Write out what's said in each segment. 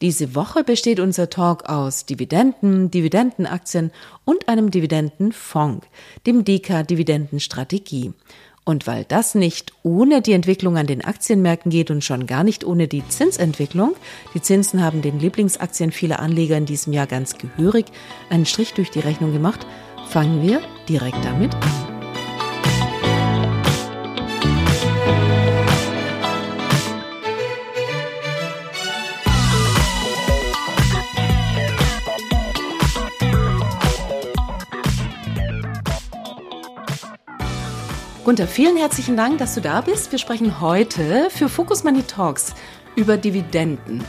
Diese Woche besteht unser Talk aus Dividenden, Dividendenaktien und einem Dividendenfonds, dem DK Dividendenstrategie. Und weil das nicht ohne die Entwicklung an den Aktienmärkten geht und schon gar nicht ohne die Zinsentwicklung, die Zinsen haben den Lieblingsaktien vieler Anleger in diesem Jahr ganz gehörig einen Strich durch die Rechnung gemacht, fangen wir direkt damit an. Gunther, vielen herzlichen Dank, dass du da bist. Wir sprechen heute für Focus Money Talks über Dividenden.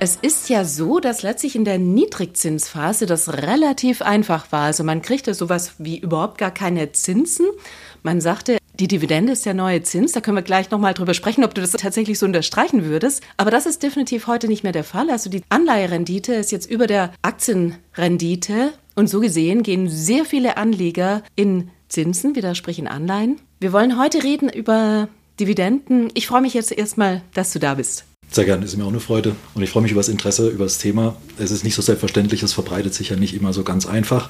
Es ist ja so, dass letztlich in der Niedrigzinsphase das relativ einfach war. Also man kriegte sowas wie überhaupt gar keine Zinsen. Man sagte, die Dividende ist der neue Zins. Da können wir gleich nochmal drüber sprechen, ob du das tatsächlich so unterstreichen würdest. Aber das ist definitiv heute nicht mehr der Fall. Also die Anleiherendite ist jetzt über der Aktienrendite. Und so gesehen gehen sehr viele Anleger in Zinsen, in Anleihen. Wir wollen heute reden über Dividenden. Ich freue mich jetzt erstmal, dass du da bist. Sehr gerne, ist mir auch eine Freude. Und ich freue mich über das Interesse, über das Thema. Es ist nicht so selbstverständlich, es verbreitet sich ja nicht immer so ganz einfach.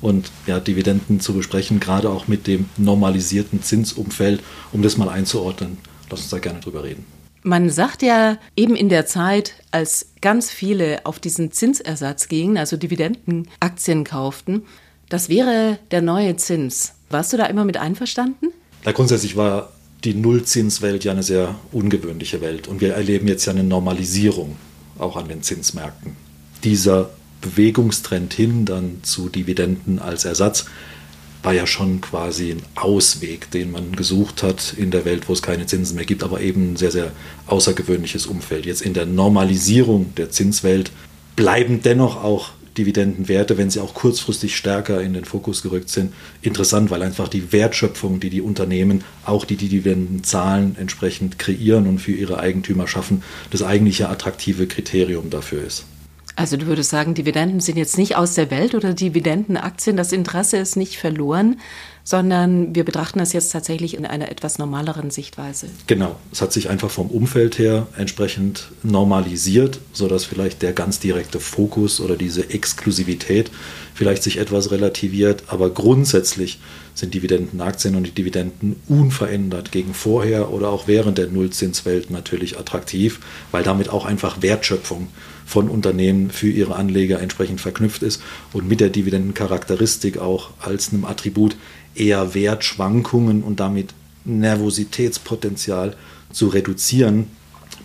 Und ja, Dividenden zu besprechen, gerade auch mit dem normalisierten Zinsumfeld, um das mal einzuordnen. Lass uns da gerne drüber reden. Man sagt ja eben in der Zeit, als ganz viele auf diesen Zinsersatz gingen, also Dividendenaktien kauften, das wäre der neue Zins. Warst du da immer mit einverstanden? Na, grundsätzlich war die Nullzinswelt ja eine sehr ungewöhnliche Welt. Und wir erleben jetzt ja eine Normalisierung auch an den Zinsmärkten. Dieser Bewegungstrend hin dann zu Dividenden als Ersatz war ja schon quasi ein Ausweg, den man gesucht hat in der Welt, wo es keine Zinsen mehr gibt, aber eben ein sehr, sehr außergewöhnliches Umfeld. Jetzt in der Normalisierung der Zinswelt bleiben dennoch auch Dividendenwerte, wenn sie auch kurzfristig stärker in den Fokus gerückt sind, interessant, weil einfach die Wertschöpfung, die die Unternehmen, auch die Dividendenzahlen entsprechend kreieren und für ihre Eigentümer schaffen, das eigentliche attraktive Kriterium dafür ist. Also du würdest sagen, Dividenden sind jetzt nicht aus der Welt oder Dividendenaktien, das Interesse ist nicht verloren, sondern wir betrachten das jetzt tatsächlich in einer etwas normaleren Sichtweise. Genau, es hat sich einfach vom Umfeld her entsprechend normalisiert, sodass vielleicht der ganz direkte Fokus oder diese Exklusivität vielleicht sich etwas relativiert, aber grundsätzlich sind Dividendenaktien und die Dividenden unverändert gegen vorher oder auch während der Nullzinswelt natürlich attraktiv, weil damit auch einfach Wertschöpfung von Unternehmen für ihre Anleger entsprechend verknüpft ist und mit der Dividendencharakteristik auch als einem Attribut eher Wertschwankungen und damit Nervositätspotenzial zu reduzieren.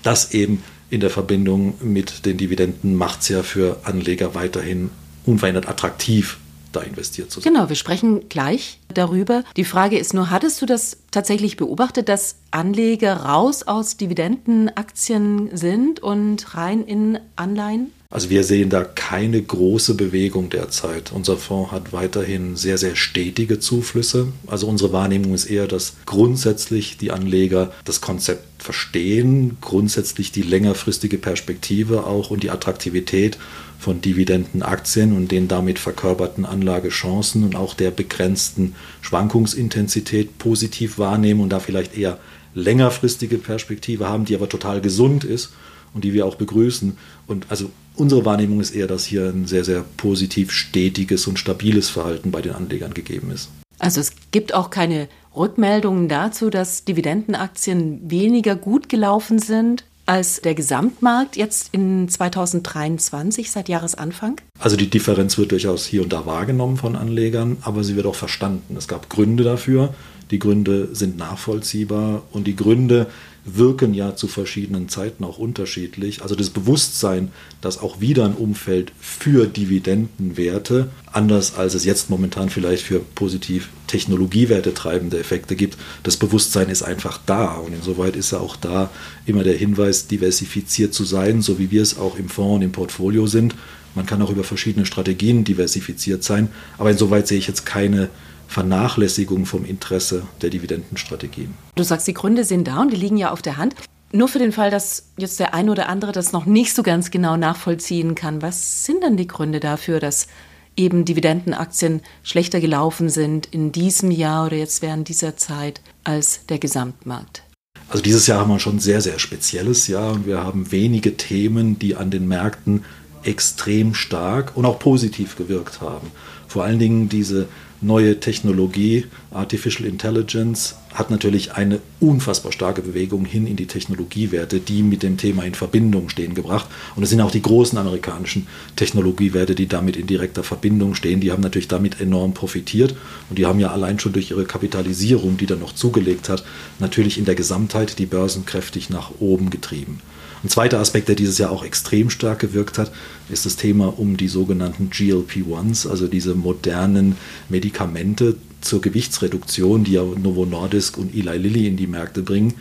Das eben in der Verbindung mit den Dividenden macht es ja für Anleger weiterhin unverändert attraktiv, da investiert zu sein. Genau, wir sprechen gleich darüber. Die Frage ist nur, hattest du das tatsächlich beobachtet, dass Anleger raus aus Dividendenaktien sind und rein in Anleihen? Also wir sehen da keine große Bewegung derzeit. Unser Fonds hat weiterhin sehr, sehr stetige Zuflüsse. Also unsere Wahrnehmung ist eher, dass grundsätzlich die Anleger das Konzept verstehen, grundsätzlich die längerfristige Perspektive auch und die Attraktivität von Dividendenaktien und den damit verkörperten Anlagechancen und auch der begrenzten Schwankungsintensität positiv wahrnehmen und da vielleicht eher längerfristige Perspektive haben, die aber total gesund ist und die wir auch begrüßen. Und also unsere Wahrnehmung ist eher, dass hier ein sehr, sehr positiv stetiges und stabiles Verhalten bei den Anlegern gegeben ist. Also es gibt auch keine Rückmeldungen dazu, dass Dividendenaktien weniger gut gelaufen sind als der Gesamtmarkt jetzt in 2023 seit Jahresanfang? Also die Differenz wird durchaus hier und da wahrgenommen von Anlegern, aber sie wird auch verstanden. Es gab Gründe dafür. Die Gründe sind nachvollziehbar und die Gründe wirken ja zu verschiedenen Zeiten auch unterschiedlich. Also das Bewusstsein, dass auch wieder ein Umfeld für Dividendenwerte, anders als es jetzt momentan vielleicht für positiv Technologiewerte treibende Effekte gibt, das Bewusstsein ist einfach da. Und insoweit ist ja auch da immer der Hinweis, diversifiziert zu sein, so wie wir es auch im Fonds und im Portfolio sind Man kann auch über verschiedene Strategien diversifiziert sein. Aber insoweit sehe ich jetzt keine Vernachlässigung vom Interesse der Dividendenstrategien. Du sagst, die Gründe sind da und die liegen ja auf der Hand. Nur für den Fall, dass jetzt der eine oder andere das noch nicht so ganz genau nachvollziehen kann, was sind denn die Gründe dafür, dass eben Dividendenaktien schlechter gelaufen sind in diesem Jahr oder jetzt während dieser Zeit als der Gesamtmarkt? Also dieses Jahr haben wir schon ein sehr, sehr spezielles Jahr und wir haben wenige Themen, die an den Märkten extrem stark und auch positiv gewirkt haben. Vor allen Dingen diese neue Technologie, Artificial Intelligence, hat natürlich eine unfassbar starke Bewegung hin in die Technologiewerte, die mit dem Thema in Verbindung stehen gebracht. Und es sind auch die großen amerikanischen Technologiewerte, die damit in direkter Verbindung stehen. Die haben natürlich damit enorm profitiert und die haben ja allein schon durch ihre Kapitalisierung, die dann noch zugelegt hat, natürlich in der Gesamtheit die Börsen kräftig nach oben getrieben. Ein zweiter Aspekt, der dieses Jahr auch extrem stark gewirkt hat, ist das Thema um die sogenannten GLP-1, also diese modernen Medikamente zur Gewichtsreduktion, die ja Novo Nordisk und Eli Lilly in die Märkte bringen.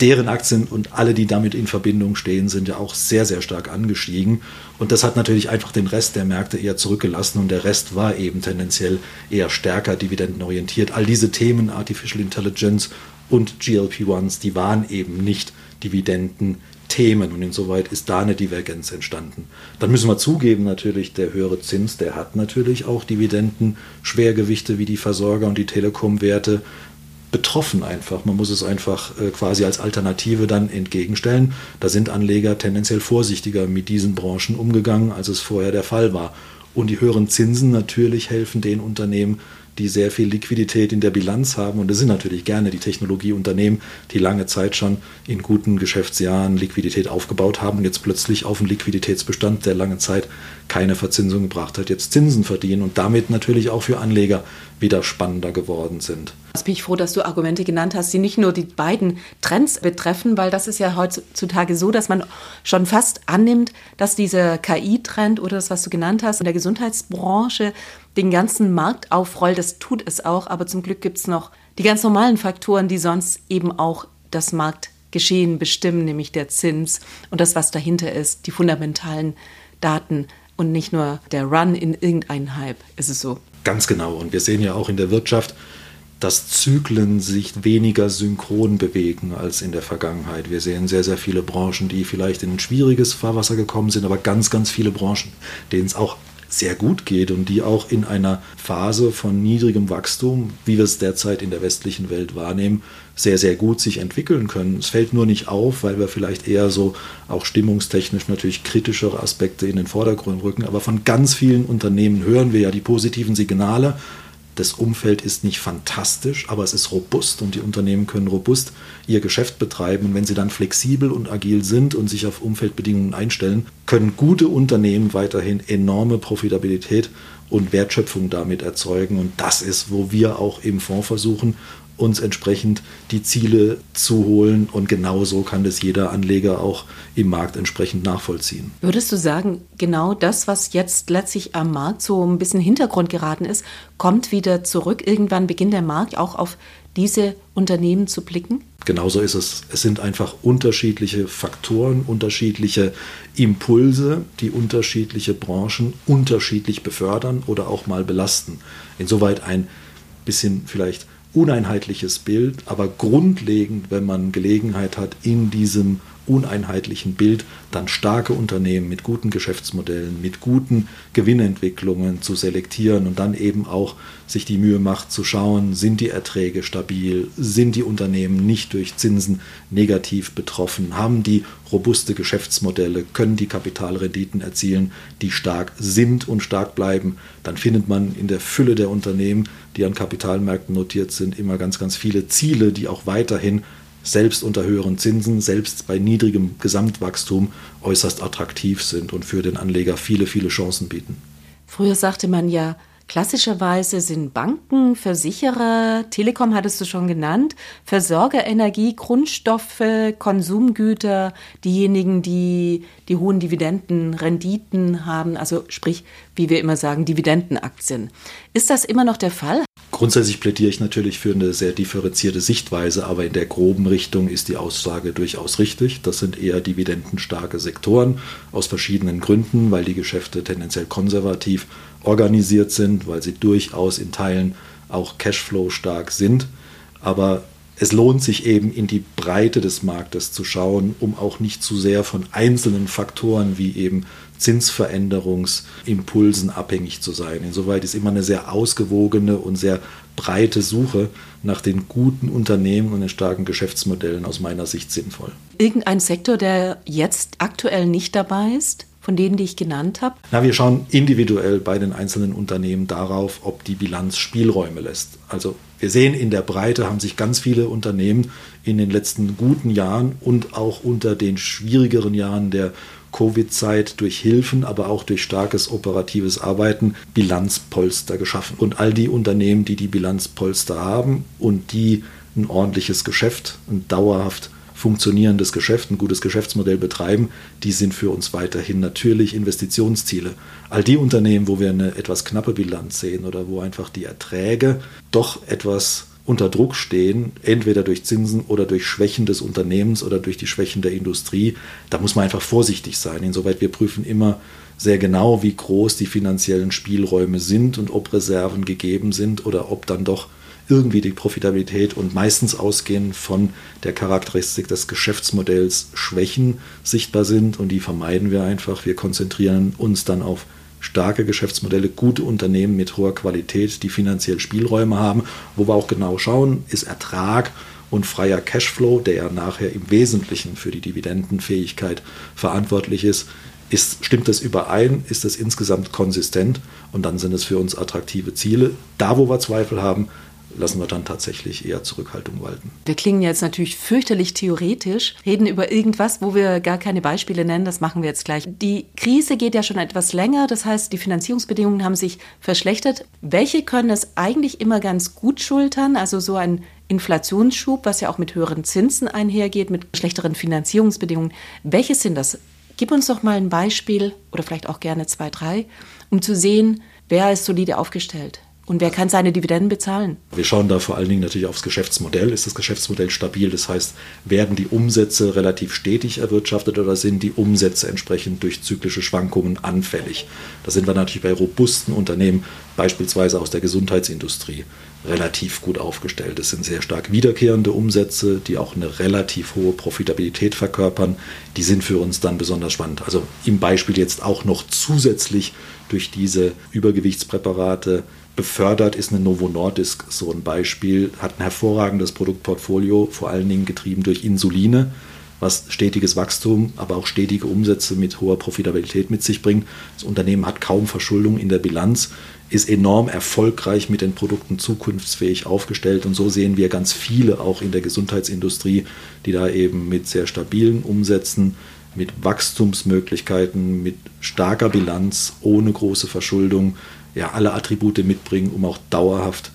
Deren Aktien und alle, die damit in Verbindung stehen, sind ja auch sehr, sehr stark angestiegen. Und das hat natürlich einfach den Rest der Märkte eher zurückgelassen und der Rest war eben tendenziell eher stärker dividendenorientiert. All diese Themen, Artificial Intelligence und GLP-1, die waren eben nicht Dividenden Themen und insoweit ist da eine Divergenz entstanden. Dann müssen wir zugeben, natürlich, der höhere Zins, der hat natürlich auch Dividenden, Schwergewichte wie die Versorger und die Telekom-Werte betroffen einfach. Man muss es einfach äh, quasi als Alternative dann entgegenstellen. Da sind Anleger tendenziell vorsichtiger mit diesen Branchen umgegangen, als es vorher der Fall war. Und die höheren Zinsen natürlich helfen den Unternehmen, die sehr viel Liquidität in der Bilanz haben. Und das sind natürlich gerne die Technologieunternehmen, die lange Zeit schon in guten Geschäftsjahren Liquidität aufgebaut haben und jetzt plötzlich auf einen Liquiditätsbestand, der lange Zeit keine Verzinsung gebracht hat, jetzt Zinsen verdienen und damit natürlich auch für Anleger wieder spannender geworden sind. Jetzt bin ich froh, dass du Argumente genannt hast, die nicht nur die beiden Trends betreffen, weil das ist ja heutzutage so, dass man schon fast annimmt, dass dieser KI-Trend oder das, was du genannt hast, in der Gesundheitsbranche den ganzen Markt aufrollt. Das tut es auch, aber zum Glück gibt es noch die ganz normalen Faktoren, die sonst eben auch das Marktgeschehen bestimmen, nämlich der Zins und das, was dahinter ist, die fundamentalen Daten und nicht nur der Run in irgendeinen Hype. Ist es so? Ganz genau. Und wir sehen ja auch in der Wirtschaft, dass Zyklen sich weniger synchron bewegen als in der Vergangenheit. Wir sehen sehr, sehr viele Branchen, die vielleicht in ein schwieriges Fahrwasser gekommen sind, aber ganz, ganz viele Branchen, denen es auch sehr gut geht und die auch in einer Phase von niedrigem Wachstum, wie wir es derzeit in der westlichen Welt wahrnehmen, sehr, sehr gut sich entwickeln können. Es fällt nur nicht auf, weil wir vielleicht eher so auch stimmungstechnisch natürlich kritischere Aspekte in den Vordergrund rücken. Aber von ganz vielen Unternehmen hören wir ja die positiven Signale das Umfeld ist nicht fantastisch, aber es ist robust und die Unternehmen können robust ihr Geschäft betreiben. Und wenn sie dann flexibel und agil sind und sich auf Umfeldbedingungen einstellen, können gute Unternehmen weiterhin enorme Profitabilität und Wertschöpfung damit erzeugen. Und das ist, wo wir auch im Fonds versuchen, uns entsprechend die Ziele zu holen. Und genauso kann das jeder Anleger auch im Markt entsprechend nachvollziehen. Würdest du sagen, genau das, was jetzt letztlich am Markt so ein bisschen Hintergrund geraten ist, kommt wieder zurück? Irgendwann beginnt der Markt auch auf diese Unternehmen zu blicken? Genauso ist es. Es sind einfach unterschiedliche Faktoren, unterschiedliche Impulse, die unterschiedliche Branchen unterschiedlich befördern oder auch mal belasten. Insoweit ein bisschen vielleicht uneinheitliches Bild, aber grundlegend, wenn man Gelegenheit hat, in diesem uneinheitlichen Bild dann starke Unternehmen mit guten Geschäftsmodellen, mit guten Gewinnentwicklungen zu selektieren und dann eben auch sich die Mühe macht zu schauen, sind die Erträge stabil, sind die Unternehmen nicht durch Zinsen negativ betroffen, haben die robuste Geschäftsmodelle, können die Kapitalrenditen erzielen, die stark sind und stark bleiben, dann findet man in der Fülle der Unternehmen, die an Kapitalmärkten notiert sind, immer ganz, ganz viele Ziele, die auch weiterhin selbst unter höheren Zinsen, selbst bei niedrigem Gesamtwachstum äußerst attraktiv sind und für den Anleger viele, viele Chancen bieten. Früher sagte man ja, Klassischerweise sind Banken, Versicherer, Telekom hattest du schon genannt, Versorger Energie, Grundstoffe, Konsumgüter, diejenigen, die die hohen Dividenden, Renditen haben, also sprich, wie wir immer sagen, Dividendenaktien. Ist das immer noch der Fall? Grundsätzlich plädiere ich natürlich für eine sehr differenzierte Sichtweise, aber in der groben Richtung ist die Aussage durchaus richtig. Das sind eher dividendenstarke Sektoren aus verschiedenen Gründen, weil die Geschäfte tendenziell konservativ organisiert sind, weil sie durchaus in Teilen auch Cashflow stark sind. Aber es lohnt sich eben in die Breite des Marktes zu schauen, um auch nicht zu sehr von einzelnen Faktoren wie eben Zinsveränderungsimpulsen abhängig zu sein. Insoweit ist immer eine sehr ausgewogene und sehr breite Suche nach den guten Unternehmen und den starken Geschäftsmodellen aus meiner Sicht sinnvoll. Irgendein Sektor, der jetzt aktuell nicht dabei ist? von denen, die ich genannt habe? Na, wir schauen individuell bei den einzelnen Unternehmen darauf, ob die Bilanz Spielräume lässt. Also wir sehen in der Breite haben sich ganz viele Unternehmen in den letzten guten Jahren und auch unter den schwierigeren Jahren der Covid-Zeit durch Hilfen, aber auch durch starkes operatives Arbeiten Bilanzpolster geschaffen. Und all die Unternehmen, die die Bilanzpolster haben und die ein ordentliches Geschäft, ein dauerhaft funktionierendes Geschäft, ein gutes Geschäftsmodell betreiben, die sind für uns weiterhin natürlich Investitionsziele. All die Unternehmen, wo wir eine etwas knappe Bilanz sehen oder wo einfach die Erträge doch etwas unter Druck stehen, entweder durch Zinsen oder durch Schwächen des Unternehmens oder durch die Schwächen der Industrie, da muss man einfach vorsichtig sein. Insoweit wir prüfen immer sehr genau, wie groß die finanziellen Spielräume sind und ob Reserven gegeben sind oder ob dann doch irgendwie die Profitabilität und meistens ausgehend von der Charakteristik des Geschäftsmodells Schwächen sichtbar sind und die vermeiden wir einfach. Wir konzentrieren uns dann auf starke Geschäftsmodelle, gute Unternehmen mit hoher Qualität, die finanziell Spielräume haben, wo wir auch genau schauen, ist Ertrag und freier Cashflow, der ja nachher im Wesentlichen für die Dividendenfähigkeit verantwortlich ist, ist, stimmt das überein? Ist das insgesamt konsistent? Und dann sind es für uns attraktive Ziele. Da, wo wir Zweifel haben, lassen wir dann tatsächlich eher Zurückhaltung walten. Wir klingen jetzt natürlich fürchterlich theoretisch, reden über irgendwas, wo wir gar keine Beispiele nennen, das machen wir jetzt gleich. Die Krise geht ja schon etwas länger, das heißt, die Finanzierungsbedingungen haben sich verschlechtert. Welche können es eigentlich immer ganz gut schultern? Also so ein Inflationsschub, was ja auch mit höheren Zinsen einhergeht, mit schlechteren Finanzierungsbedingungen. Welche sind das? Gib uns doch mal ein Beispiel oder vielleicht auch gerne zwei, drei, um zu sehen, wer ist solide aufgestellt. Und wer kann seine Dividenden bezahlen? Wir schauen da vor allen Dingen natürlich aufs Geschäftsmodell. Ist das Geschäftsmodell stabil? Das heißt, werden die Umsätze relativ stetig erwirtschaftet oder sind die Umsätze entsprechend durch zyklische Schwankungen anfällig? Da sind wir natürlich bei robusten Unternehmen, beispielsweise aus der Gesundheitsindustrie, relativ gut aufgestellt. Es sind sehr stark wiederkehrende Umsätze, die auch eine relativ hohe Profitabilität verkörpern. Die sind für uns dann besonders spannend. Also im Beispiel jetzt auch noch zusätzlich durch diese Übergewichtspräparate befördert ist eine Novo Nordisk so ein Beispiel, hat ein hervorragendes Produktportfolio, vor allen Dingen getrieben durch Insuline, was stetiges Wachstum, aber auch stetige Umsätze mit hoher Profitabilität mit sich bringt. Das Unternehmen hat kaum Verschuldung in der Bilanz, ist enorm erfolgreich mit den Produkten zukunftsfähig aufgestellt und so sehen wir ganz viele auch in der Gesundheitsindustrie, die da eben mit sehr stabilen Umsätzen mit Wachstumsmöglichkeiten, mit starker Bilanz, ohne große Verschuldung ja, alle Attribute mitbringen, um auch dauerhaft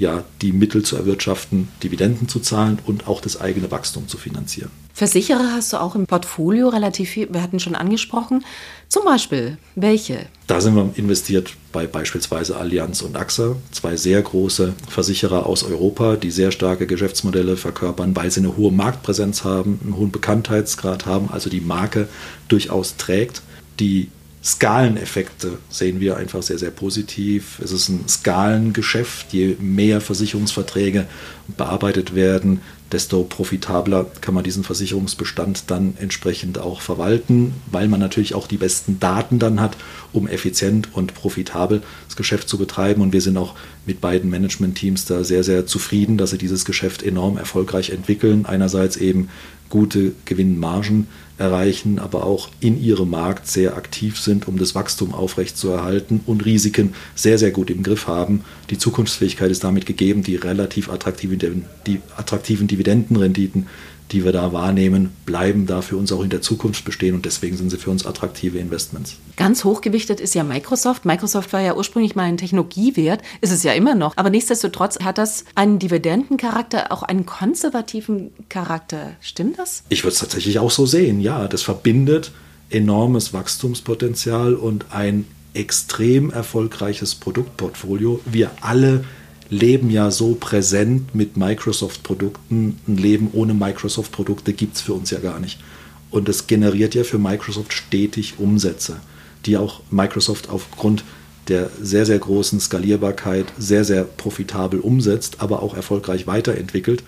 ja, die Mittel zu erwirtschaften, Dividenden zu zahlen und auch das eigene Wachstum zu finanzieren. Versicherer hast du auch im Portfolio relativ viel, wir hatten schon angesprochen. Zum Beispiel, welche? Da sind wir investiert bei beispielsweise Allianz und AXA, zwei sehr große Versicherer aus Europa, die sehr starke Geschäftsmodelle verkörpern, weil sie eine hohe Marktpräsenz haben, einen hohen Bekanntheitsgrad haben, also die Marke durchaus trägt, die Skaleneffekte sehen wir einfach sehr, sehr positiv. Es ist ein Skalengeschäft. Je mehr Versicherungsverträge bearbeitet werden, desto profitabler kann man diesen Versicherungsbestand dann entsprechend auch verwalten, weil man natürlich auch die besten Daten dann hat, um effizient und profitabel das Geschäft zu betreiben. Und wir sind auch mit beiden Managementteams da sehr, sehr zufrieden, dass sie dieses Geschäft enorm erfolgreich entwickeln. Einerseits eben gute Gewinnmargen erreichen, aber auch in ihrem Markt sehr aktiv sind, um das Wachstum aufrechtzuerhalten und Risiken sehr, sehr gut im Griff haben. Die Zukunftsfähigkeit ist damit gegeben, die relativ attraktiven, die attraktiven Dividendenrenditen die wir da wahrnehmen, bleiben da für uns auch in der Zukunft bestehen und deswegen sind sie für uns attraktive Investments. Ganz hochgewichtet ist ja Microsoft. Microsoft war ja ursprünglich mal ein Technologiewert, ist es ja immer noch, aber nichtsdestotrotz hat das einen Dividendencharakter, auch einen konservativen Charakter. Stimmt das? Ich würde es tatsächlich auch so sehen, ja. Das verbindet enormes Wachstumspotenzial und ein extrem erfolgreiches Produktportfolio. Wir alle leben ja so präsent mit Microsoft-Produkten. Ein Leben ohne Microsoft-Produkte gibt es für uns ja gar nicht. Und es generiert ja für Microsoft stetig Umsätze, die auch Microsoft aufgrund der sehr, sehr großen Skalierbarkeit sehr, sehr profitabel umsetzt, aber auch erfolgreich weiterentwickelt.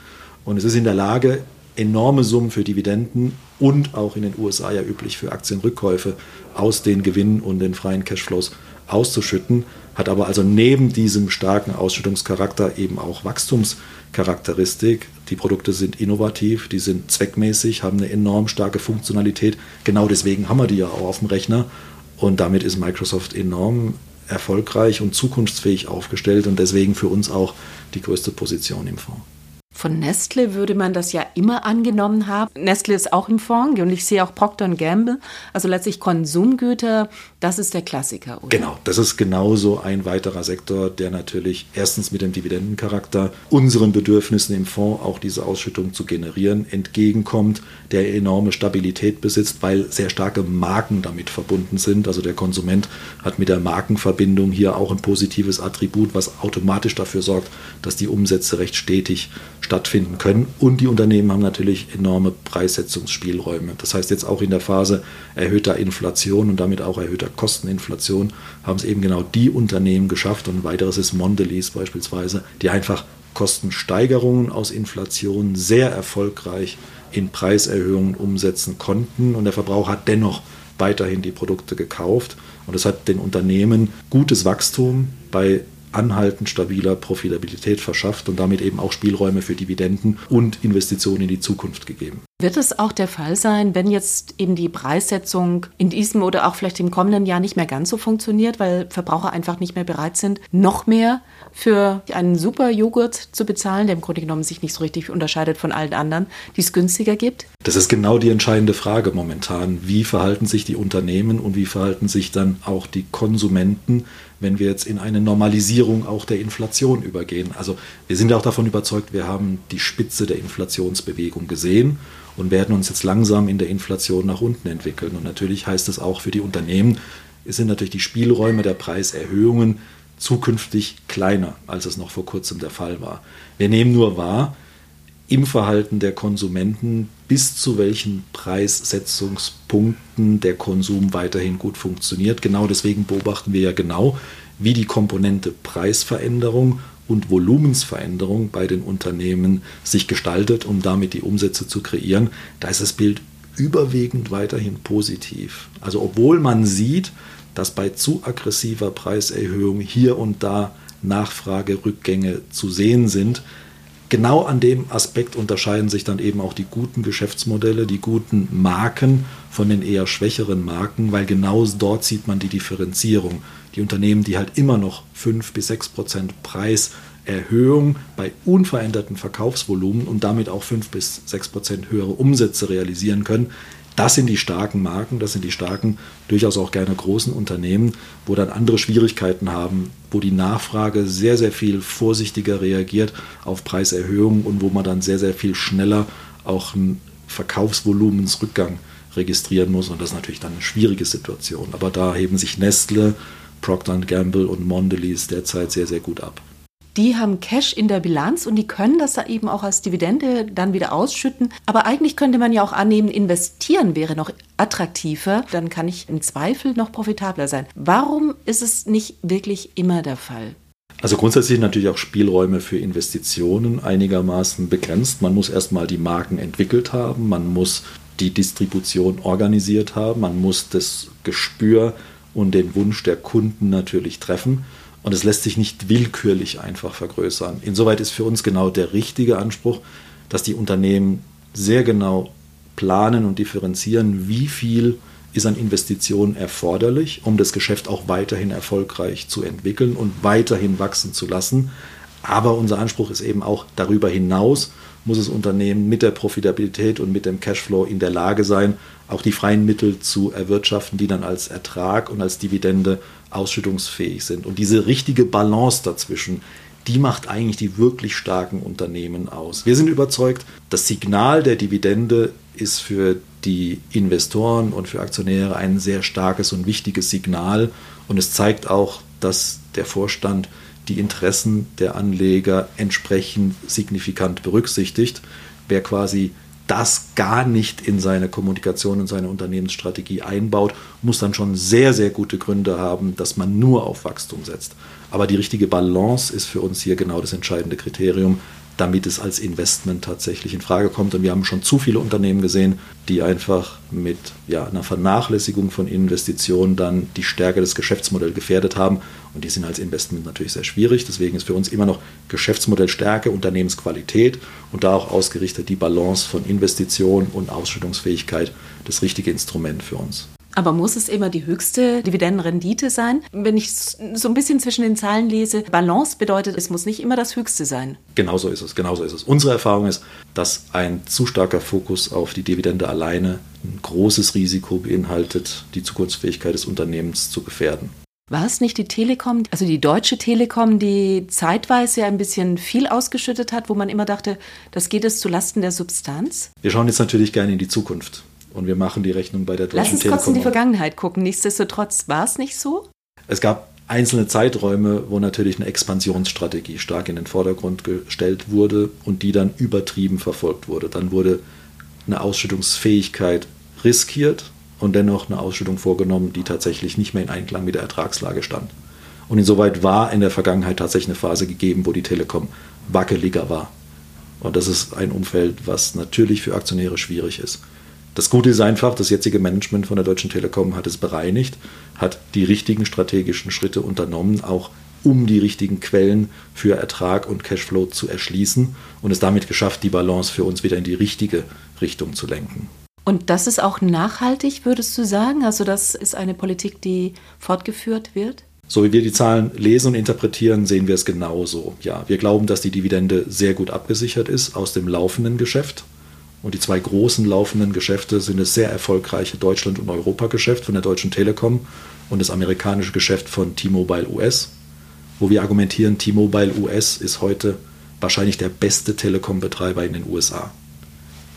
Und es ist in der Lage, enorme Summen für Dividenden und auch in den USA ja üblich für Aktienrückkäufe aus den Gewinnen und den freien Cashflows auszuschütten, hat aber also neben diesem starken Ausschüttungscharakter eben auch Wachstumscharakteristik. Die Produkte sind innovativ, die sind zweckmäßig, haben eine enorm starke Funktionalität. Genau deswegen haben wir die ja auch auf dem Rechner. Und damit ist Microsoft enorm erfolgreich und zukunftsfähig aufgestellt und deswegen für uns auch die größte Position im Fonds. Von Nestle würde man das ja immer angenommen haben. Nestle ist auch im Fonds und ich sehe auch Procter Gamble. Also letztlich Konsumgüter, das ist der Klassiker, oder? Genau, das ist genauso ein weiterer Sektor, der natürlich erstens mit dem Dividendencharakter unseren Bedürfnissen im Fonds auch diese Ausschüttung zu generieren entgegenkommt, der enorme Stabilität besitzt, weil sehr starke Marken damit verbunden sind. Also der Konsument hat mit der Markenverbindung hier auch ein positives Attribut, was automatisch dafür sorgt, dass die Umsätze recht stetig stattfinden können. Und die Unternehmen haben natürlich enorme Preissetzungsspielräume. Das heißt, jetzt auch in der Phase erhöhter Inflation und damit auch erhöhter Kosteninflation haben es eben genau die Unternehmen geschafft. Und ein weiteres ist Mondelez beispielsweise, die einfach Kostensteigerungen aus Inflation sehr erfolgreich in Preiserhöhungen umsetzen konnten. Und der Verbraucher hat dennoch weiterhin die Produkte gekauft. Und das hat den Unternehmen gutes Wachstum bei anhaltend stabiler Profitabilität verschafft und damit eben auch Spielräume für Dividenden und Investitionen in die Zukunft gegeben. Wird es auch der Fall sein, wenn jetzt eben die Preissetzung in diesem oder auch vielleicht im kommenden Jahr nicht mehr ganz so funktioniert, weil Verbraucher einfach nicht mehr bereit sind, noch mehr für einen super Joghurt zu bezahlen, der im Grunde genommen sich nicht so richtig unterscheidet von allen anderen, die es günstiger gibt? Das ist genau die entscheidende Frage momentan. Wie verhalten sich die Unternehmen und wie verhalten sich dann auch die Konsumenten, wenn wir jetzt in eine Normalisierung auch der Inflation übergehen? Also wir sind auch davon überzeugt, wir haben die Spitze der Inflationsbewegung gesehen und werden uns jetzt langsam in der Inflation nach unten entwickeln. Und natürlich heißt es auch für die Unternehmen, es sind natürlich die Spielräume der Preiserhöhungen zukünftig kleiner, als es noch vor kurzem der Fall war. Wir nehmen nur wahr, im Verhalten der Konsumenten, bis zu welchen Preissetzungspunkten der Konsum weiterhin gut funktioniert. Genau deswegen beobachten wir ja genau, wie die Komponente Preisveränderung und Volumensveränderung bei den Unternehmen sich gestaltet, um damit die Umsätze zu kreieren. Da ist das Bild überwiegend weiterhin positiv. Also obwohl man sieht, dass bei zu aggressiver Preiserhöhung hier und da Nachfragerückgänge zu sehen sind, genau an dem Aspekt unterscheiden sich dann eben auch die guten Geschäftsmodelle, die guten Marken von den eher schwächeren Marken, weil genau dort sieht man die Differenzierung. Die Unternehmen, die halt immer noch 5 bis 6 Prozent Preiserhöhung bei unveränderten Verkaufsvolumen und damit auch 5 bis 6 Prozent höhere Umsätze realisieren können, das sind die starken Marken, das sind die starken, durchaus auch gerne großen Unternehmen, wo dann andere Schwierigkeiten haben, wo die Nachfrage sehr, sehr viel vorsichtiger reagiert auf Preiserhöhungen und wo man dann sehr, sehr viel schneller auch einen Verkaufsvolumensrückgang registrieren muss. Und das ist natürlich dann eine schwierige Situation. Aber da heben sich Nestle, Procter Gamble und Mondelez derzeit sehr, sehr gut ab die haben Cash in der Bilanz und die können das da eben auch als Dividende dann wieder ausschütten. Aber eigentlich könnte man ja auch annehmen, investieren wäre noch attraktiver. Dann kann ich im Zweifel noch profitabler sein. Warum ist es nicht wirklich immer der Fall? Also grundsätzlich natürlich auch Spielräume für Investitionen einigermaßen begrenzt. Man muss erstmal die Marken entwickelt haben, man muss die Distribution organisiert haben, man muss das Gespür und den Wunsch der Kunden natürlich treffen. Und es lässt sich nicht willkürlich einfach vergrößern. Insoweit ist für uns genau der richtige Anspruch, dass die Unternehmen sehr genau planen und differenzieren, wie viel ist an Investitionen erforderlich, um das Geschäft auch weiterhin erfolgreich zu entwickeln und weiterhin wachsen zu lassen. Aber unser Anspruch ist eben auch darüber hinaus, muss das Unternehmen mit der Profitabilität und mit dem Cashflow in der Lage sein, auch die freien Mittel zu erwirtschaften, die dann als Ertrag und als Dividende ausschüttungsfähig sind. Und diese richtige Balance dazwischen, die macht eigentlich die wirklich starken Unternehmen aus. Wir sind überzeugt, das Signal der Dividende ist für die Investoren und für Aktionäre ein sehr starkes und wichtiges Signal. Und es zeigt auch, dass der Vorstand die Interessen der Anleger entsprechend signifikant berücksichtigt. Wer quasi das gar nicht in seine Kommunikation und seine Unternehmensstrategie einbaut, muss dann schon sehr, sehr gute Gründe haben, dass man nur auf Wachstum setzt. Aber die richtige Balance ist für uns hier genau das entscheidende Kriterium, damit es als Investment tatsächlich in Frage kommt. Und wir haben schon zu viele Unternehmen gesehen, die einfach mit ja, einer Vernachlässigung von Investitionen dann die Stärke des Geschäftsmodells gefährdet haben. Und die sind als Investment natürlich sehr schwierig. Deswegen ist für uns immer noch Geschäftsmodellstärke, Unternehmensqualität und da auch ausgerichtet die Balance von Investition und Ausschüttungsfähigkeit das richtige Instrument für uns. Aber muss es immer die höchste Dividendenrendite sein? Wenn ich so ein bisschen zwischen den Zahlen lese, Balance bedeutet, es muss nicht immer das höchste sein. Genauso ist es, genauso ist es. Unsere Erfahrung ist, dass ein zu starker Fokus auf die Dividende alleine ein großes Risiko beinhaltet, die Zukunftsfähigkeit des Unternehmens zu gefährden. War es nicht die Telekom, also die Deutsche Telekom, die zeitweise ein bisschen viel ausgeschüttet hat, wo man immer dachte, das geht es zu Lasten der Substanz? Wir schauen jetzt natürlich gerne in die Zukunft. Und wir machen die Rechnung bei der Deutschen Lass uns Telekom. kurz in die Vergangenheit gucken. Nichtsdestotrotz war es nicht so? Es gab einzelne Zeiträume, wo natürlich eine Expansionsstrategie stark in den Vordergrund gestellt wurde und die dann übertrieben verfolgt wurde. Dann wurde eine Ausschüttungsfähigkeit riskiert und dennoch eine Ausschüttung vorgenommen, die tatsächlich nicht mehr in Einklang mit der Ertragslage stand. Und insoweit war in der Vergangenheit tatsächlich eine Phase gegeben, wo die Telekom wackeliger war. Und das ist ein Umfeld, was natürlich für Aktionäre schwierig ist. Das Gute ist einfach, das jetzige Management von der Deutschen Telekom hat es bereinigt, hat die richtigen strategischen Schritte unternommen, auch um die richtigen Quellen für Ertrag und Cashflow zu erschließen und es damit geschafft, die Balance für uns wieder in die richtige Richtung zu lenken. Und das ist auch nachhaltig, würdest du sagen? Also das ist eine Politik, die fortgeführt wird? So wie wir die Zahlen lesen und interpretieren, sehen wir es genauso. Ja, wir glauben, dass die Dividende sehr gut abgesichert ist aus dem laufenden Geschäft. Und die zwei großen laufenden Geschäfte sind das sehr erfolgreiche Deutschland- und Europa-Geschäft von der Deutschen Telekom und das amerikanische Geschäft von T-Mobile US, wo wir argumentieren, T-Mobile US ist heute wahrscheinlich der beste Telekom-Betreiber in den USA,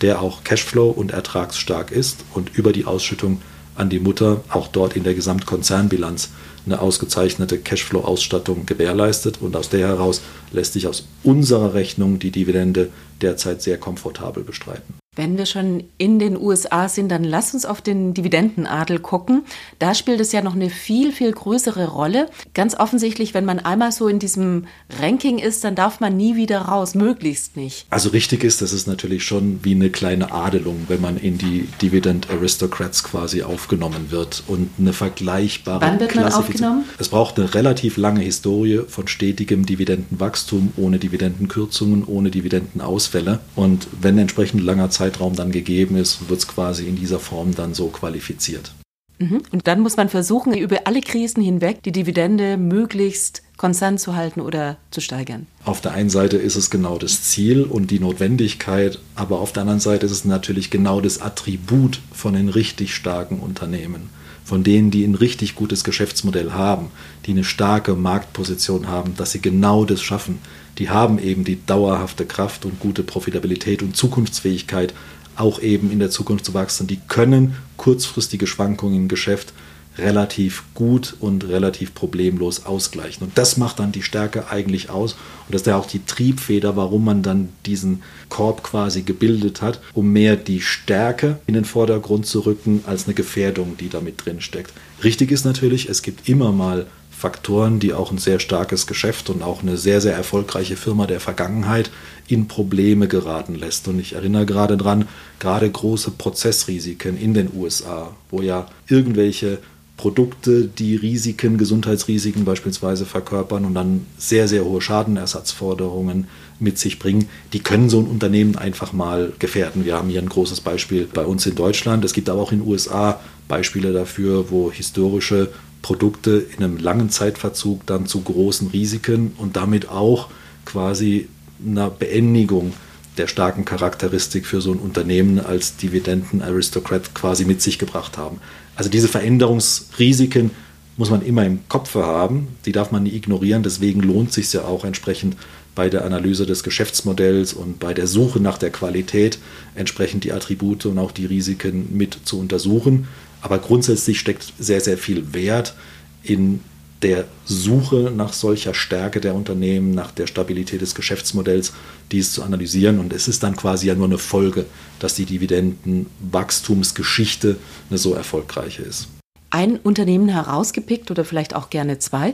der auch Cashflow und ertragsstark ist und über die Ausschüttung an die Mutter auch dort in der Gesamtkonzernbilanz eine ausgezeichnete Cashflow-Ausstattung gewährleistet. Und aus der heraus lässt sich aus unserer Rechnung die Dividende derzeit sehr komfortabel bestreiten. Wenn wir schon in den USA sind, dann lass uns auf den Dividendenadel gucken. Da spielt es ja noch eine viel, viel größere Rolle. Ganz offensichtlich, wenn man einmal so in diesem Ranking ist, dann darf man nie wieder raus, möglichst nicht. Also richtig ist, das ist natürlich schon wie eine kleine Adelung, wenn man in die Dividend Aristocrats quasi aufgenommen wird und eine vergleichbare Wann wird man aufgenommen? Es braucht eine relativ lange Historie von stetigem Dividendenwachstum, ohne Dividendenkürzungen, ohne Dividendenausfälle. Und wenn entsprechend langer Zeit Zeitraum dann gegeben ist, wird es quasi in dieser Form dann so qualifiziert. Mhm. Und dann muss man versuchen, über alle Krisen hinweg die Dividende möglichst konstant zu halten oder zu steigern. Auf der einen Seite ist es genau das Ziel und die Notwendigkeit, aber auf der anderen Seite ist es natürlich genau das Attribut von den richtig starken Unternehmen, von denen, die ein richtig gutes Geschäftsmodell haben, die eine starke Marktposition haben, dass sie genau das schaffen, die haben eben die dauerhafte Kraft und gute Profitabilität und Zukunftsfähigkeit, auch eben in der Zukunft zu wachsen. Die können kurzfristige Schwankungen im Geschäft relativ gut und relativ problemlos ausgleichen. Und das macht dann die Stärke eigentlich aus. Und das ist ja auch die Triebfeder, warum man dann diesen Korb quasi gebildet hat, um mehr die Stärke in den Vordergrund zu rücken, als eine Gefährdung, die da mit drin steckt. Richtig ist natürlich, es gibt immer mal Faktoren, die auch ein sehr starkes Geschäft und auch eine sehr, sehr erfolgreiche Firma der Vergangenheit in Probleme geraten lässt. Und ich erinnere gerade dran, gerade große Prozessrisiken in den USA, wo ja irgendwelche Produkte, die Risiken, Gesundheitsrisiken beispielsweise verkörpern und dann sehr, sehr hohe Schadenersatzforderungen mit sich bringen, die können so ein Unternehmen einfach mal gefährden. Wir haben hier ein großes Beispiel bei uns in Deutschland. Es gibt aber auch in den USA Beispiele dafür, wo historische Produkte in einem langen Zeitverzug dann zu großen Risiken und damit auch quasi einer Beendigung der starken Charakteristik für so ein Unternehmen als Dividenden-Aristocrat quasi mit sich gebracht haben. Also diese Veränderungsrisiken muss man immer im Kopf haben, die darf man nie ignorieren, deswegen lohnt sich ja auch entsprechend bei der Analyse des Geschäftsmodells und bei der Suche nach der Qualität entsprechend die Attribute und auch die Risiken mit zu untersuchen. Aber grundsätzlich steckt sehr, sehr viel Wert in der Suche nach solcher Stärke der Unternehmen, nach der Stabilität des Geschäftsmodells, dies zu analysieren. Und es ist dann quasi ja nur eine Folge, dass die Dividendenwachstumsgeschichte eine so erfolgreiche ist. Ein Unternehmen herausgepickt oder vielleicht auch gerne zwei.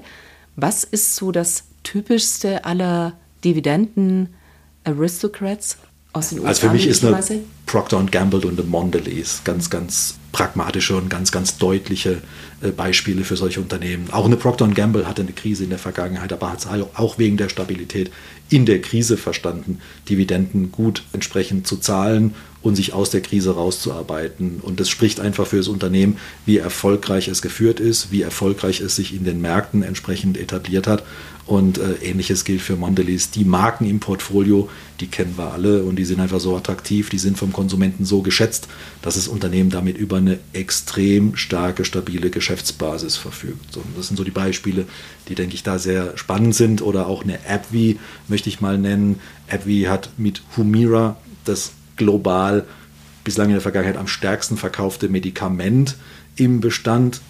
Was ist so das typischste aller Dividenden-Aristocrats aus den USA? Also für mich ist eine Procter Gamble und eine Mondelez ganz, ganz pragmatische und ganz, ganz deutliche äh, Beispiele für solche Unternehmen. Auch eine Procter Gamble hatte eine Krise in der Vergangenheit, aber hat es auch wegen der Stabilität in der Krise verstanden, Dividenden gut entsprechend zu zahlen und sich aus der Krise rauszuarbeiten. Und das spricht einfach für das Unternehmen, wie erfolgreich es geführt ist, wie erfolgreich es sich in den Märkten entsprechend etabliert hat. Und äh, ähnliches gilt für Mondelez. Die Marken im Portfolio, die kennen wir alle und die sind einfach so attraktiv, die sind vom Konsumenten so geschätzt, dass das Unternehmen damit über eine extrem starke, stabile Geschäftsbasis verfügt. Und das sind so die Beispiele, die, denke ich, da sehr spannend sind. Oder auch eine AbbVie möchte ich mal nennen. AbbVie hat mit Humira das global bislang in der Vergangenheit am stärksten verkaufte Medikament im Bestand.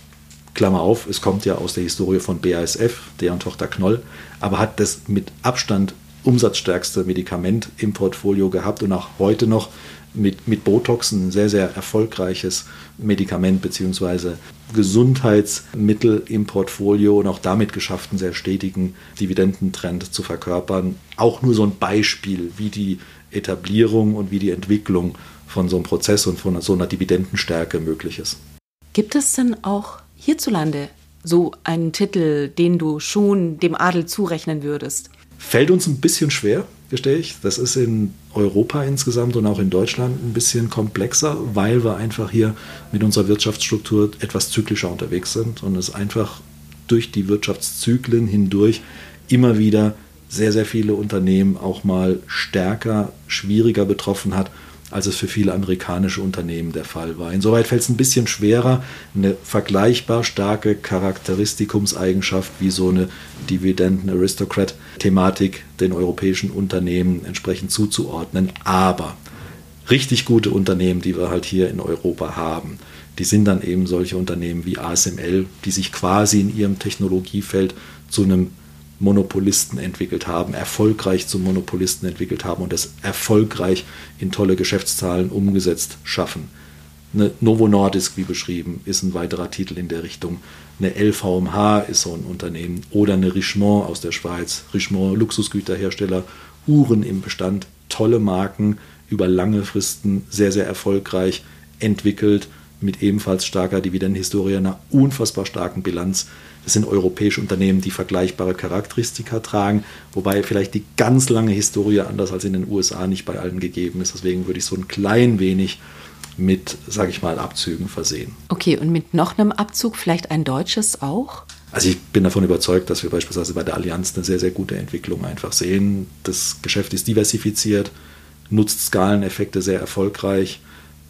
Klammer auf, es kommt ja aus der Historie von BASF, deren Tochter Knoll, aber hat das mit Abstand umsatzstärkste Medikament im Portfolio gehabt und auch heute noch mit, mit Botox ein sehr, sehr erfolgreiches Medikament bzw. Gesundheitsmittel im Portfolio und auch damit geschafft, einen sehr stetigen Dividendentrend zu verkörpern. Auch nur so ein Beispiel, wie die Etablierung und wie die Entwicklung von so einem Prozess und von so einer Dividendenstärke möglich ist. Gibt es denn auch hierzulande so einen Titel, den du schon dem Adel zurechnen würdest? Fällt uns ein bisschen schwer, gestehe ich. Das ist in Europa insgesamt und auch in Deutschland ein bisschen komplexer, weil wir einfach hier mit unserer Wirtschaftsstruktur etwas zyklischer unterwegs sind und es einfach durch die Wirtschaftszyklen hindurch immer wieder sehr, sehr viele Unternehmen auch mal stärker, schwieriger betroffen hat, als es für viele amerikanische Unternehmen der Fall war. Insoweit fällt es ein bisschen schwerer, eine vergleichbar starke Charakteristikumseigenschaft wie so eine Dividenden-Aristocrat-Thematik den europäischen Unternehmen entsprechend zuzuordnen. Aber richtig gute Unternehmen, die wir halt hier in Europa haben, die sind dann eben solche Unternehmen wie ASML, die sich quasi in ihrem Technologiefeld zu einem Monopolisten entwickelt haben, erfolgreich zum Monopolisten entwickelt haben und das erfolgreich in tolle Geschäftszahlen umgesetzt schaffen. Eine Novo Nordisk, wie beschrieben, ist ein weiterer Titel in der Richtung. Eine LVMH ist so ein Unternehmen oder eine Richemont aus der Schweiz. Richemont, Luxusgüterhersteller, Uhren im Bestand, tolle Marken, über lange Fristen sehr, sehr erfolgreich entwickelt, mit ebenfalls starker Dividendenhistorie, einer unfassbar starken Bilanz. Das sind europäische Unternehmen, die vergleichbare Charakteristika tragen, wobei vielleicht die ganz lange Historie anders als in den USA nicht bei allen gegeben ist. Deswegen würde ich so ein klein wenig mit, sage ich mal, Abzügen versehen. Okay, und mit noch einem Abzug vielleicht ein deutsches auch? Also ich bin davon überzeugt, dass wir beispielsweise bei der Allianz eine sehr, sehr gute Entwicklung einfach sehen. Das Geschäft ist diversifiziert, nutzt Skaleneffekte sehr erfolgreich,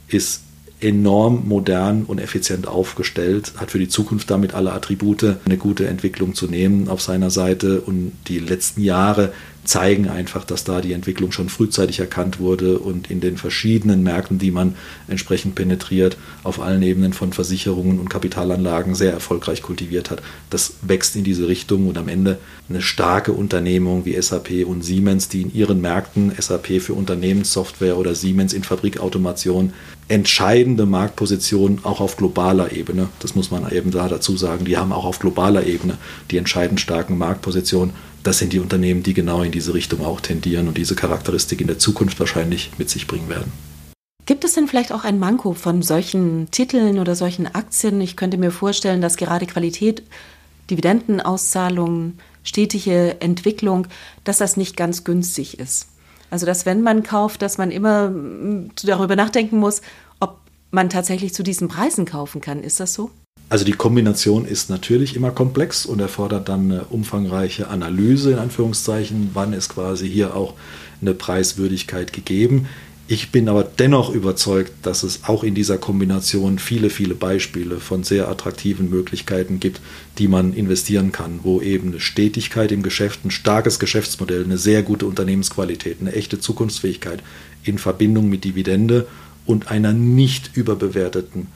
ist enorm modern und effizient aufgestellt, hat für die Zukunft damit alle Attribute, eine gute Entwicklung zu nehmen auf seiner Seite. Und die letzten Jahre zeigen einfach, dass da die Entwicklung schon frühzeitig erkannt wurde und in den verschiedenen Märkten, die man entsprechend penetriert, auf allen Ebenen von Versicherungen und Kapitalanlagen sehr erfolgreich kultiviert hat. Das wächst in diese Richtung und am Ende eine starke Unternehmung wie SAP und Siemens, die in ihren Märkten SAP für Unternehmenssoftware oder Siemens in Fabrikautomation entscheidende Marktpositionen auch auf globaler Ebene. Das muss man eben da dazu sagen. Die haben auch auf globaler Ebene die entscheidend starken Marktpositionen. Das sind die Unternehmen, die genau in diese Richtung auch tendieren und diese Charakteristik in der Zukunft wahrscheinlich mit sich bringen werden. Gibt es denn vielleicht auch ein Manko von solchen Titeln oder solchen Aktien? Ich könnte mir vorstellen, dass gerade Qualität, Dividendenauszahlungen, stetige Entwicklung, dass das nicht ganz günstig ist. Also, dass wenn man kauft, dass man immer mm, darüber nachdenken muss, ob man tatsächlich zu diesen Preisen kaufen kann. Ist das so? Also die Kombination ist natürlich immer komplex und erfordert dann eine umfangreiche Analyse in Anführungszeichen, wann ist quasi hier auch eine Preiswürdigkeit gegeben. Ich bin aber dennoch überzeugt, dass es auch in dieser Kombination viele, viele Beispiele von sehr attraktiven Möglichkeiten gibt, die man investieren kann, wo eben eine Stetigkeit im Geschäft, ein starkes Geschäftsmodell, eine sehr gute Unternehmensqualität, eine echte Zukunftsfähigkeit in Verbindung mit Dividende und einer nicht überbewerteten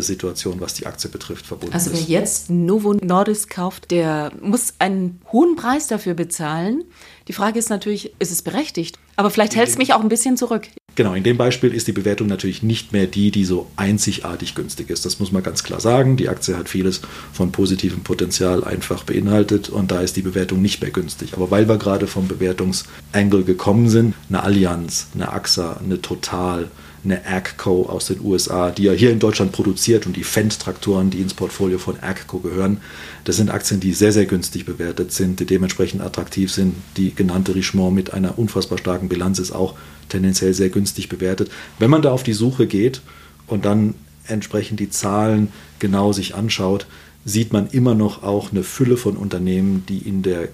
Situation, was die Aktie betrifft, verbunden also ist. Also wer jetzt Novo Nordisk kauft, der muss einen hohen Preis dafür bezahlen. Die Frage ist natürlich, ist es berechtigt? Aber vielleicht hält es mich auch ein bisschen zurück. Genau, in dem Beispiel ist die Bewertung natürlich nicht mehr die, die so einzigartig günstig ist. Das muss man ganz klar sagen. Die Aktie hat vieles von positivem Potenzial einfach beinhaltet und da ist die Bewertung nicht mehr günstig. Aber weil wir gerade vom Bewertungsangle gekommen sind, eine Allianz, eine AXA, eine Total, eine AGCO aus den USA, die ja hier in Deutschland produziert und die Fendt-Traktoren, die ins Portfolio von AGCO gehören, das sind Aktien, die sehr, sehr günstig bewertet sind, die dementsprechend attraktiv sind. Die genannte Richemont mit einer unfassbar starken Bilanz ist auch tendenziell sehr günstig bewertet. Wenn man da auf die Suche geht und dann entsprechend die Zahlen genau sich anschaut, sieht man immer noch auch eine Fülle von Unternehmen, die in der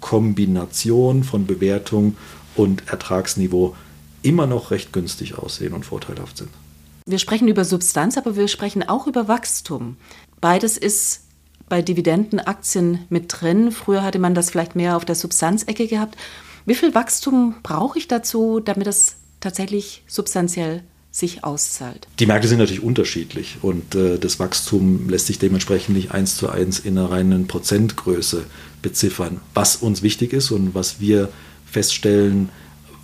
Kombination von Bewertung und Ertragsniveau immer noch recht günstig aussehen und vorteilhaft sind. Wir sprechen über Substanz, aber wir sprechen auch über Wachstum. Beides ist bei Dividendenaktien mit drin. Früher hatte man das vielleicht mehr auf der Substanzecke gehabt. Wie viel Wachstum brauche ich dazu, damit es tatsächlich substanziell sich auszahlt? Die Märkte sind natürlich unterschiedlich und äh, das Wachstum lässt sich dementsprechend nicht eins zu eins in einer reinen Prozentgröße beziffern. Was uns wichtig ist und was wir feststellen,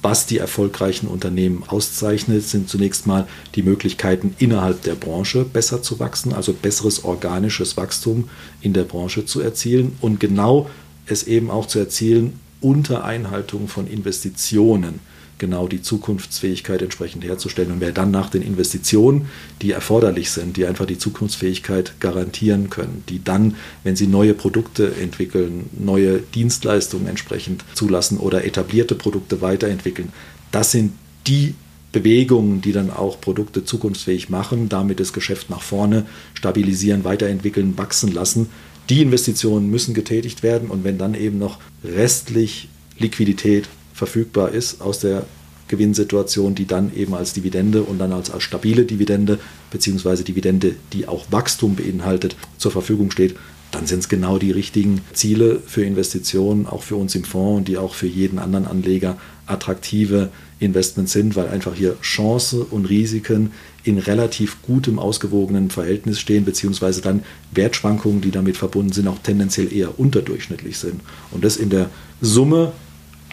was die erfolgreichen Unternehmen auszeichnet, sind zunächst mal die Möglichkeiten innerhalb der Branche besser zu wachsen, also besseres organisches Wachstum in der Branche zu erzielen und genau es eben auch zu erzielen unter Einhaltung von Investitionen genau die Zukunftsfähigkeit entsprechend herzustellen. Und wer dann nach den Investitionen, die erforderlich sind, die einfach die Zukunftsfähigkeit garantieren können, die dann, wenn sie neue Produkte entwickeln, neue Dienstleistungen entsprechend zulassen oder etablierte Produkte weiterentwickeln, das sind die Bewegungen, die dann auch Produkte zukunftsfähig machen, damit das Geschäft nach vorne stabilisieren, weiterentwickeln, wachsen lassen. Die Investitionen müssen getätigt werden und wenn dann eben noch restlich Liquidität verfügbar ist aus der Gewinnsituation, die dann eben als Dividende und dann als, als stabile Dividende beziehungsweise Dividende, die auch Wachstum beinhaltet, zur Verfügung steht, dann sind es genau die richtigen Ziele für Investitionen, auch für uns im Fonds und die auch für jeden anderen Anleger attraktive Investments sind, weil einfach hier Chance und Risiken in relativ gutem, ausgewogenen Verhältnis stehen, beziehungsweise dann Wertschwankungen, die damit verbunden sind, auch tendenziell eher unterdurchschnittlich sind. Und das in der Summe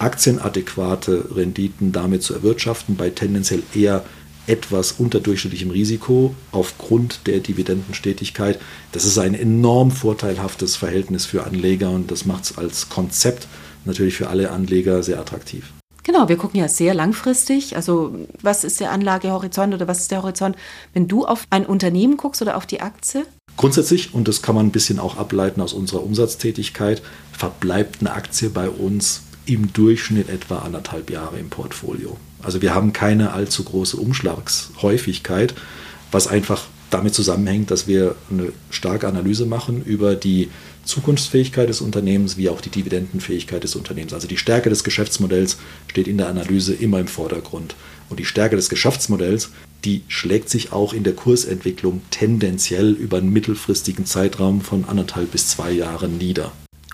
aktienadäquate Renditen damit zu erwirtschaften, bei tendenziell eher etwas unterdurchschnittlichem Risiko aufgrund der Dividendenstetigkeit. Das ist ein enorm vorteilhaftes Verhältnis für Anleger und das macht es als Konzept natürlich für alle Anleger sehr attraktiv. Genau, wir gucken ja sehr langfristig. Also was ist der Anlagehorizont oder was ist der Horizont, wenn du auf ein Unternehmen guckst oder auf die Aktie? Grundsätzlich, und das kann man ein bisschen auch ableiten aus unserer Umsatztätigkeit, verbleibt eine Aktie bei uns im Durchschnitt etwa anderthalb Jahre im Portfolio. Also wir haben keine allzu große Umschlagshäufigkeit, was einfach damit zusammenhängt, dass wir eine starke Analyse machen über die Zukunftsfähigkeit des Unternehmens wie auch die Dividendenfähigkeit des Unternehmens. Also die Stärke des Geschäftsmodells steht in der Analyse immer im Vordergrund. Und die Stärke des Geschäftsmodells, die schlägt sich auch in der Kursentwicklung tendenziell über einen mittelfristigen Zeitraum von anderthalb bis zwei Jahren nieder.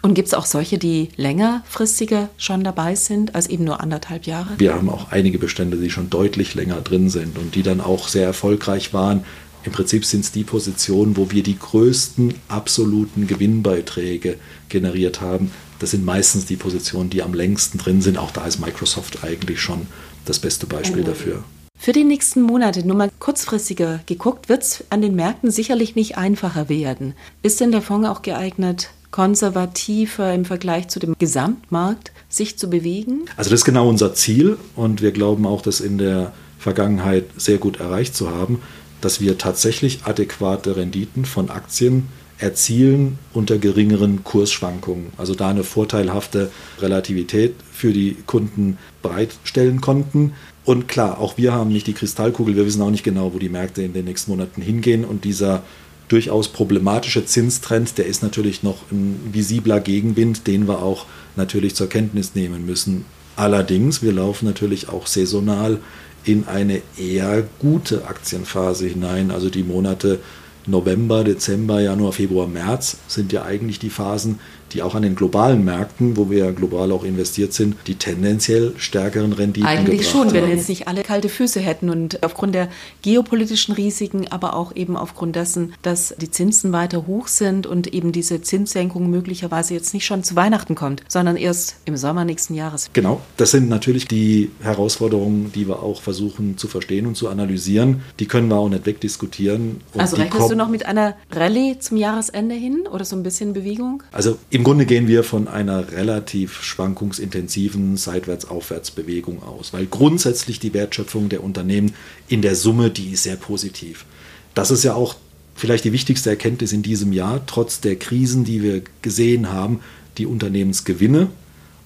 Und gibt es auch solche, die längerfristiger schon dabei sind, als eben nur anderthalb Jahre? Wir haben auch einige Bestände, die schon deutlich länger drin sind und die dann auch sehr erfolgreich waren. Im Prinzip sind es die Positionen, wo wir die größten absoluten Gewinnbeiträge generiert haben. Das sind meistens die Positionen, die am längsten drin sind. Auch da ist Microsoft eigentlich schon das beste Beispiel oh. dafür. Für die nächsten Monate, nur mal kurzfristiger geguckt, wird es an den Märkten sicherlich nicht einfacher werden. Ist denn der Fonds auch geeignet, konservativer im Vergleich zu dem Gesamtmarkt sich zu bewegen? Also das ist genau unser Ziel und wir glauben auch, das in der Vergangenheit sehr gut erreicht zu haben, dass wir tatsächlich adäquate Renditen von Aktien erzielen unter geringeren Kursschwankungen. Also da eine vorteilhafte Relativität für die Kunden bereitstellen konnten. Und klar, auch wir haben nicht die Kristallkugel, wir wissen auch nicht genau, wo die Märkte in den nächsten Monaten hingehen. Und dieser durchaus problematische Zinstrend, der ist natürlich noch ein visibler Gegenwind, den wir auch natürlich zur Kenntnis nehmen müssen. Allerdings, wir laufen natürlich auch saisonal in eine eher gute Aktienphase hinein. Also die Monate November, Dezember, Januar, Februar, März sind ja eigentlich die Phasen, die auch an den globalen Märkten, wo wir ja global auch investiert sind, die tendenziell stärkeren Renditen Eigentlich schon, haben. wenn jetzt nicht alle kalte Füße hätten und aufgrund der geopolitischen Risiken, aber auch eben aufgrund dessen, dass die Zinsen weiter hoch sind und eben diese Zinssenkung möglicherweise jetzt nicht schon zu Weihnachten kommt, sondern erst im Sommer nächsten Jahres. Genau, das sind natürlich die Herausforderungen, die wir auch versuchen zu verstehen und zu analysieren. Die können wir auch nicht wegdiskutieren. Und also rechnest du noch mit einer Rallye zum Jahresende hin oder so ein bisschen Bewegung? Also im Grunde gehen wir von einer relativ schwankungsintensiven Seitwärts-Aufwärts-Bewegung aus, weil grundsätzlich die Wertschöpfung der Unternehmen in der Summe, die ist sehr positiv. Das ist ja auch vielleicht die wichtigste Erkenntnis in diesem Jahr, trotz der Krisen, die wir gesehen haben, die Unternehmensgewinne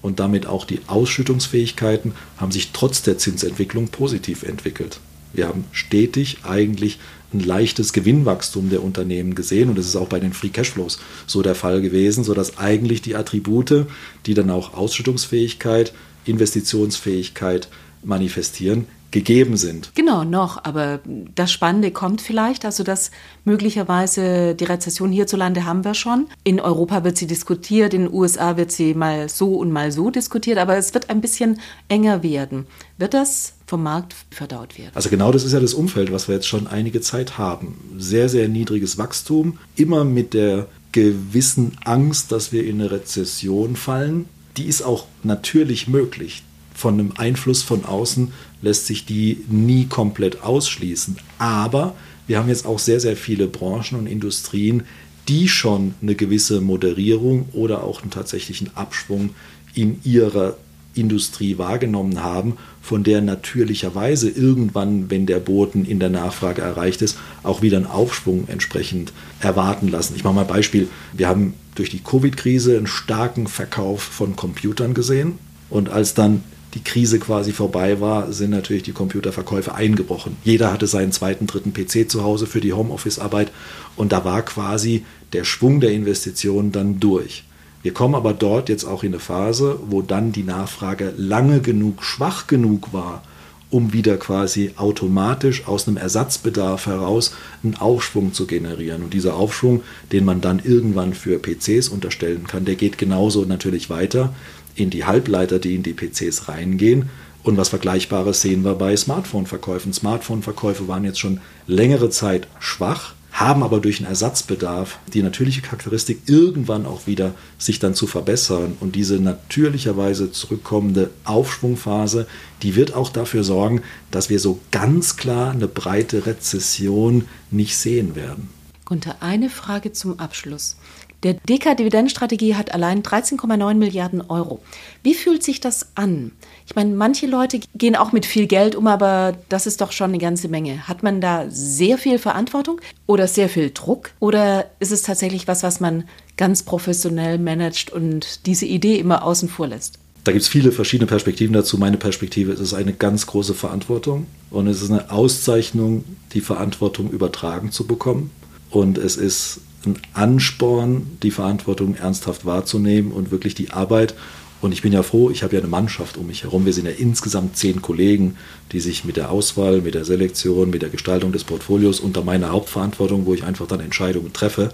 und damit auch die Ausschüttungsfähigkeiten haben sich trotz der Zinsentwicklung positiv entwickelt. Wir haben stetig eigentlich ein leichtes Gewinnwachstum der Unternehmen gesehen und das ist auch bei den Free Cashflows so der Fall gewesen, sodass eigentlich die Attribute, die dann auch Ausschüttungsfähigkeit, Investitionsfähigkeit manifestieren, gegeben sind. Genau, noch. Aber das Spannende kommt vielleicht, also dass möglicherweise die Rezession hierzulande haben wir schon. In Europa wird sie diskutiert, in den USA wird sie mal so und mal so diskutiert, aber es wird ein bisschen enger werden. Wird das vom Markt verdaut werden? Also genau das ist ja das Umfeld, was wir jetzt schon einige Zeit haben. Sehr, sehr niedriges Wachstum, immer mit der gewissen Angst, dass wir in eine Rezession fallen. Die ist auch natürlich möglich von einem Einfluss von außen lässt sich die nie komplett ausschließen. Aber wir haben jetzt auch sehr, sehr viele Branchen und Industrien, die schon eine gewisse Moderierung oder auch einen tatsächlichen Abschwung in ihrer Industrie wahrgenommen haben, von der natürlicherweise irgendwann, wenn der Boden in der Nachfrage erreicht ist, auch wieder einen Aufschwung entsprechend erwarten lassen. Ich mache mal ein Beispiel. Wir haben durch die Covid-Krise einen starken Verkauf von Computern gesehen. Und als dann die Krise quasi vorbei war, sind natürlich die Computerverkäufe eingebrochen. Jeder hatte seinen zweiten, dritten PC zu Hause für die Homeoffice-Arbeit und da war quasi der Schwung der Investitionen dann durch. Wir kommen aber dort jetzt auch in eine Phase, wo dann die Nachfrage lange genug, schwach genug war, um wieder quasi automatisch aus einem Ersatzbedarf heraus einen Aufschwung zu generieren. Und dieser Aufschwung, den man dann irgendwann für PCs unterstellen kann, der geht genauso natürlich weiter in die Halbleiter, die in die PCs reingehen. Und was Vergleichbares sehen wir bei Smartphone-Verkäufen. Smartphone-Verkäufe waren jetzt schon längere Zeit schwach, haben aber durch einen Ersatzbedarf die natürliche Charakteristik irgendwann auch wieder sich dann zu verbessern. Und diese natürlicherweise zurückkommende Aufschwungphase, die wird auch dafür sorgen, dass wir so ganz klar eine breite Rezession nicht sehen werden. Gunther, eine Frage zum Abschluss. Der DK-Dividendenstrategie hat allein 13,9 Milliarden Euro. Wie fühlt sich das an? Ich meine, manche Leute gehen auch mit viel Geld um, aber das ist doch schon eine ganze Menge. Hat man da sehr viel Verantwortung oder sehr viel Druck? Oder ist es tatsächlich was, was man ganz professionell managt und diese Idee immer außen vor lässt? Da gibt es viele verschiedene Perspektiven dazu. Meine Perspektive ist es eine ganz große Verantwortung und es ist eine Auszeichnung, die Verantwortung übertragen zu bekommen. Und es ist ein Ansporn, die Verantwortung ernsthaft wahrzunehmen und wirklich die Arbeit. Und ich bin ja froh, ich habe ja eine Mannschaft um mich herum. Wir sind ja insgesamt zehn Kollegen, die sich mit der Auswahl, mit der Selektion, mit der Gestaltung des Portfolios unter meiner Hauptverantwortung, wo ich einfach dann Entscheidungen treffe.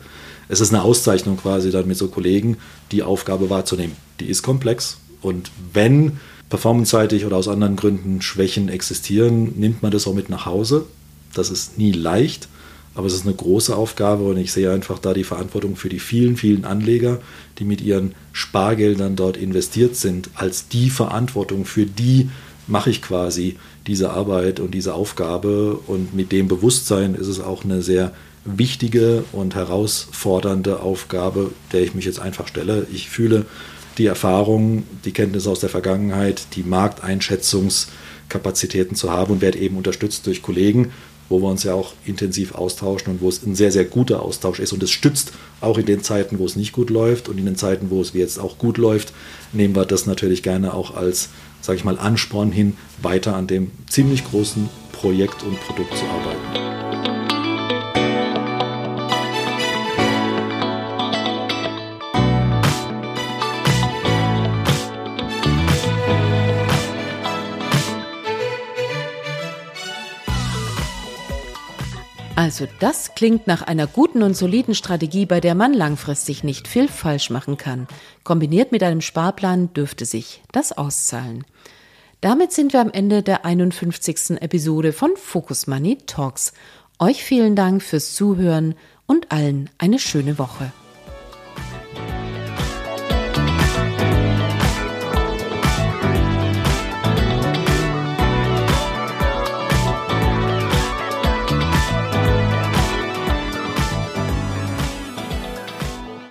Es ist eine Auszeichnung quasi dann mit so Kollegen, die Aufgabe wahrzunehmen. Die ist komplex. Und wenn performanceseitig oder aus anderen Gründen Schwächen existieren, nimmt man das auch mit nach Hause. Das ist nie leicht. Aber es ist eine große Aufgabe und ich sehe einfach da die Verantwortung für die vielen, vielen Anleger, die mit ihren Spargeldern dort investiert sind, als die Verantwortung, für die mache ich quasi diese Arbeit und diese Aufgabe. Und mit dem Bewusstsein ist es auch eine sehr wichtige und herausfordernde Aufgabe, der ich mich jetzt einfach stelle. Ich fühle die Erfahrung, die Kenntnisse aus der Vergangenheit, die Markteinschätzungskapazitäten zu haben und werde eben unterstützt durch Kollegen wo wir uns ja auch intensiv austauschen und wo es ein sehr, sehr guter Austausch ist. Und es stützt auch in den Zeiten, wo es nicht gut läuft und in den Zeiten, wo es wie jetzt auch gut läuft, nehmen wir das natürlich gerne auch als, sage ich mal, Ansporn hin, weiter an dem ziemlich großen Projekt und Produkt zu arbeiten. Also das klingt nach einer guten und soliden Strategie, bei der man langfristig nicht viel falsch machen kann. Kombiniert mit einem Sparplan dürfte sich das auszahlen. Damit sind wir am Ende der 51. Episode von Focus Money Talks. Euch vielen Dank fürs Zuhören und allen eine schöne Woche.